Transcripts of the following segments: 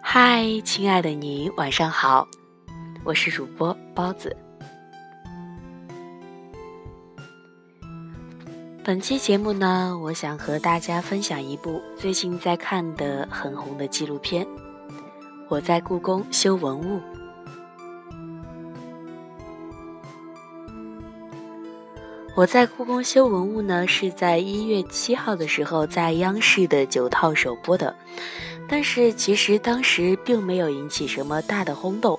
嗨，亲爱的你，晚上好，我是主播包子。本期节目呢，我想和大家分享一部最近在看的很红的纪录片。我在故宫修文物。我在故宫修文物呢，是在一月七号的时候在央视的九套首播的。但是其实当时并没有引起什么大的轰动，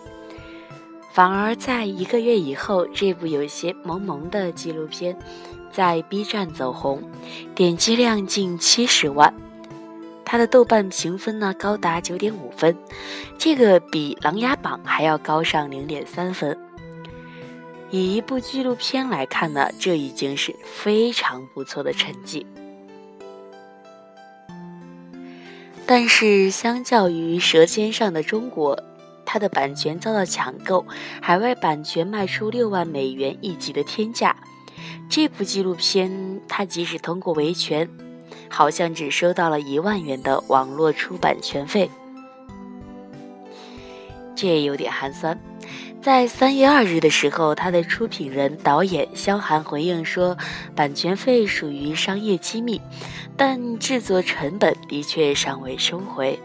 反而在一个月以后，这部有些萌萌的纪录片在 B 站走红，点击量近七十万，它的豆瓣评分呢高达九点五分，这个比《琅琊榜》还要高上零点三分。以一部纪录片来看呢，这已经是非常不错的成绩。但是，相较于《舌尖上的中国》，它的版权遭到抢购，海外版权卖出六万美元一集的天价。这部纪录片，它即使通过维权，好像只收到了一万元的网络出版权费，这有点寒酸。在三月二日的时候，他的出品人、导演萧寒回应说，版权费属于商业机密，但制作成本的确尚未收回。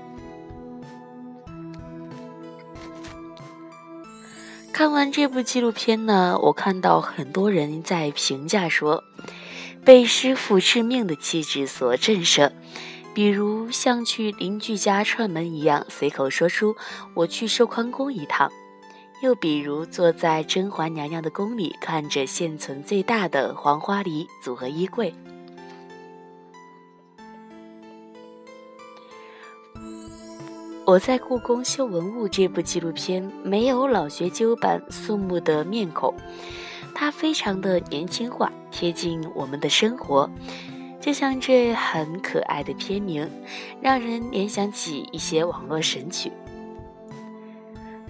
看完这部纪录片呢，我看到很多人在评价说，被师傅致命的气质所震慑，比如像去邻居家串门一样，随口说出“我去寿康宫一趟”。又比如坐在甄嬛娘娘的宫里，看着现存最大的黄花梨组合衣柜。我在故宫修文物这部纪录片没有老学究版肃穆的面孔，它非常的年轻化，贴近我们的生活，就像这很可爱的片名，让人联想起一些网络神曲。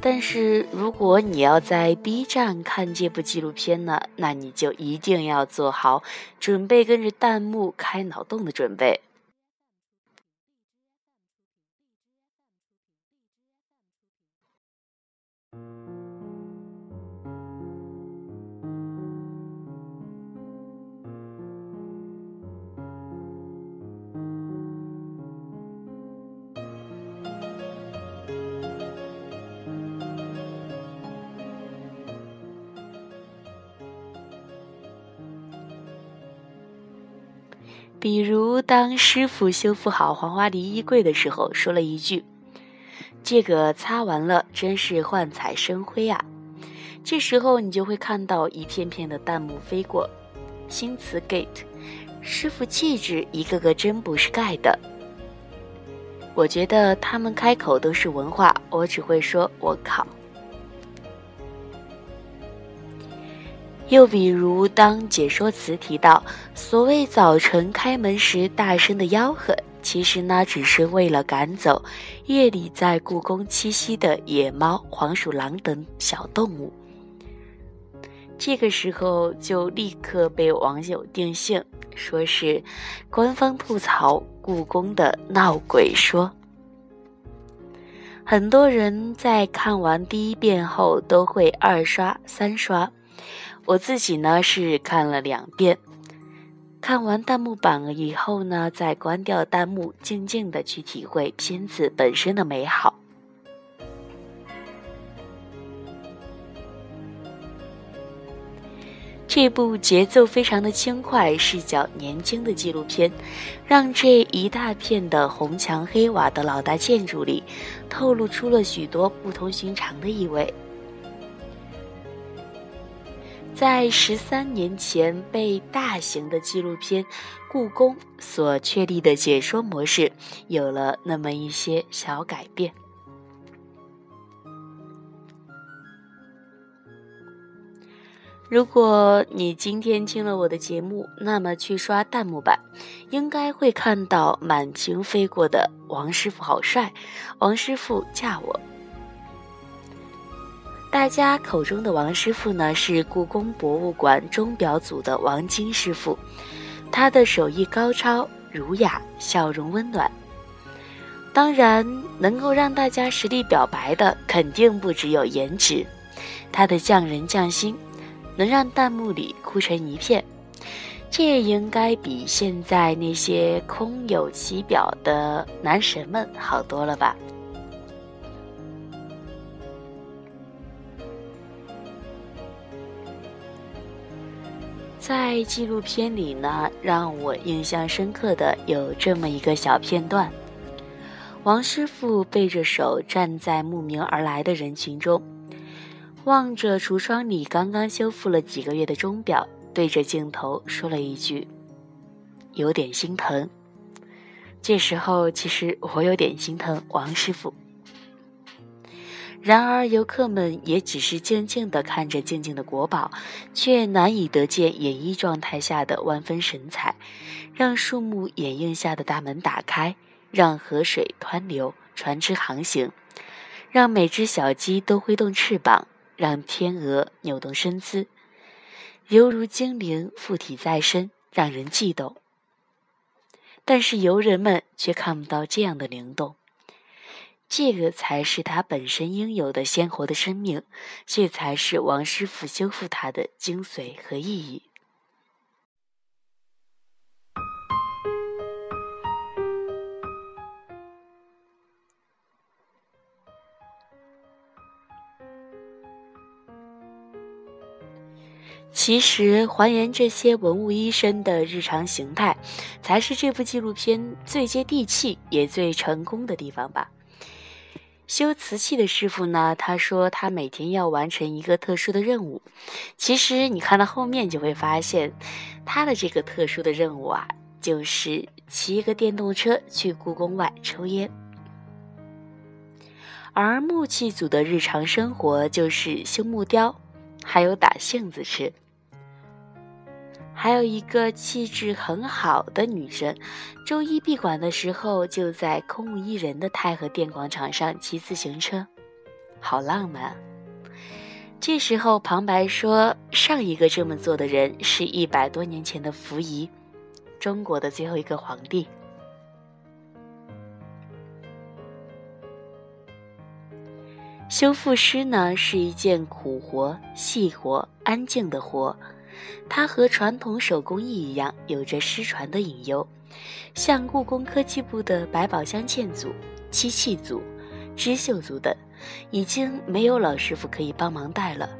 但是如果你要在 B 站看这部纪录片呢，那你就一定要做好准备跟着弹幕开脑洞的准备。比如，当师傅修复好黄花梨衣柜的时候，说了一句：“这个擦完了，真是幻彩生辉啊！”这时候，你就会看到一片片的弹幕飞过，新词 get，师傅气质一个个真不是盖的。我觉得他们开口都是文化，我只会说“我靠”。又比如，当解说词提到所谓早晨开门时大声的吆喝，其实呢，只是为了赶走夜里在故宫栖息的野猫、黄鼠狼等小动物。这个时候，就立刻被网友定性，说是官方吐槽故宫的闹鬼说。很多人在看完第一遍后，都会二刷、三刷。我自己呢是看了两遍，看完弹幕版以后呢，再关掉弹幕，静静的去体会片子本身的美好。这部节奏非常的轻快、视角年轻的纪录片，让这一大片的红墙黑瓦的老大建筑里，透露出了许多不同寻常的意味。在十三年前被大型的纪录片《故宫》所确立的解说模式，有了那么一些小改变。如果你今天听了我的节目，那么去刷弹幕版，应该会看到满屏飞过的“王师傅好帅”，“王师傅嫁我”。大家口中的王师傅呢，是故宫博物馆钟表组的王金师傅，他的手艺高超、儒雅，笑容温暖。当然，能够让大家实力表白的，肯定不只有颜值，他的匠人匠心，能让弹幕里哭成一片。这也应该比现在那些空有其表的男神们好多了吧。在纪录片里呢，让我印象深刻的有这么一个小片段：王师傅背着手站在慕名而来的人群中，望着橱窗里刚刚修复了几个月的钟表，对着镜头说了一句：“有点心疼。”这时候，其实我有点心疼王师傅。然而，游客们也只是静静地看着静静的国宝，却难以得见演绎状态下的万分神采。让树木掩映下的大门打开，让河水湍流，船只航行，让每只小鸡都挥动翅膀，让天鹅扭动身姿，犹如精灵附体在身，让人悸动。但是游人们却看不到这样的灵动。这个才是它本身应有的鲜活的生命，这才是王师傅修复它的精髓和意义。其实，还原这些文物医生的日常形态，才是这部纪录片最接地气也最成功的地方吧。修瓷器的师傅呢？他说他每天要完成一个特殊的任务。其实你看到后面就会发现，他的这个特殊的任务啊，就是骑一个电动车去故宫外抽烟。而木器组的日常生活就是修木雕，还有打杏子吃。还有一个气质很好的女生，周一闭馆的时候就在空无一人的太和殿广场上骑自行车，好浪漫。这时候旁白说，上一个这么做的人是一百多年前的溥仪，中国的最后一个皇帝。修复师呢，是一件苦活、细活、安静的活。它和传统手工艺一样，有着失传的隐忧。像故宫科技部的百宝箱嵌组、漆器组、织绣组等，已经没有老师傅可以帮忙带了。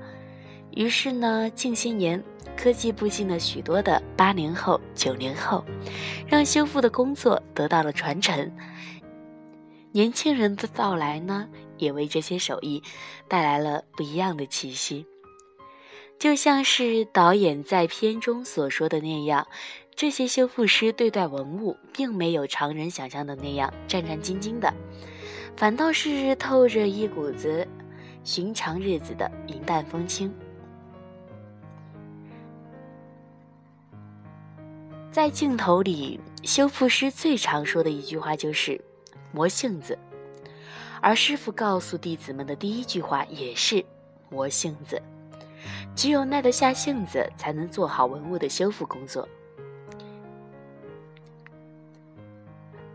于是呢，近些年科技部进了许多的八零后、九零后，让修复的工作得到了传承。年轻人的到来呢，也为这些手艺带来了不一样的气息。就像是导演在片中所说的那样，这些修复师对待文物，并没有常人想象的那样战战兢兢的，反倒是透着一股子寻常日子的云淡风轻。在镜头里，修复师最常说的一句话就是“磨性子”，而师傅告诉弟子们的第一句话也是“磨性子”。只有耐得下性子，才能做好文物的修复工作。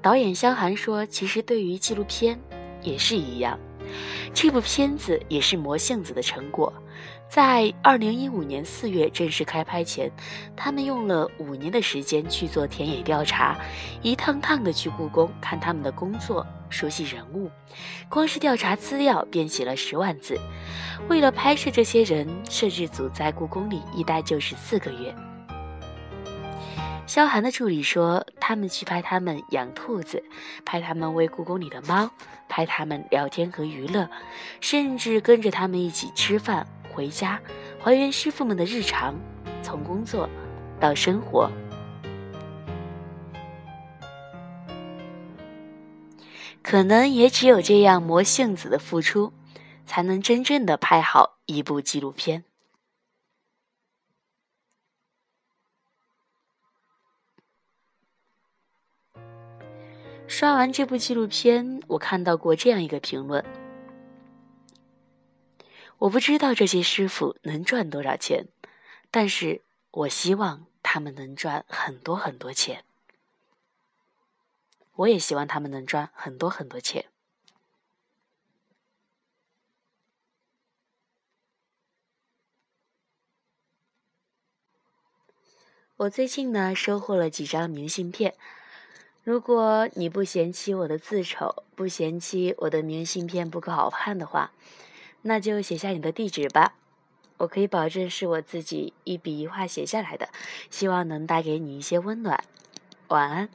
导演萧寒说：“其实对于纪录片也是一样，这部片子也是磨性子的成果。在二零一五年四月正式开拍前，他们用了五年的时间去做田野调查，一趟趟的去故宫看他们的工作。”熟悉人物，光是调查资料便写了十万字。为了拍摄这些人，摄制组在故宫里一待就是四个月。萧寒的助理说，他们去拍他们养兔子，拍他们喂故宫里的猫，拍他们聊天和娱乐，甚至跟着他们一起吃饭、回家，还原师傅们的日常，从工作到生活。可能也只有这样磨性子的付出，才能真正的拍好一部纪录片。刷完这部纪录片，我看到过这样一个评论：我不知道这些师傅能赚多少钱，但是我希望他们能赚很多很多钱。我也希望他们能赚很多很多钱。我最近呢收获了几张明信片，如果你不嫌弃我的字丑，不嫌弃我的明信片不够好看的话，那就写下你的地址吧。我可以保证是我自己一笔一画写下来的，希望能带给你一些温暖。晚安。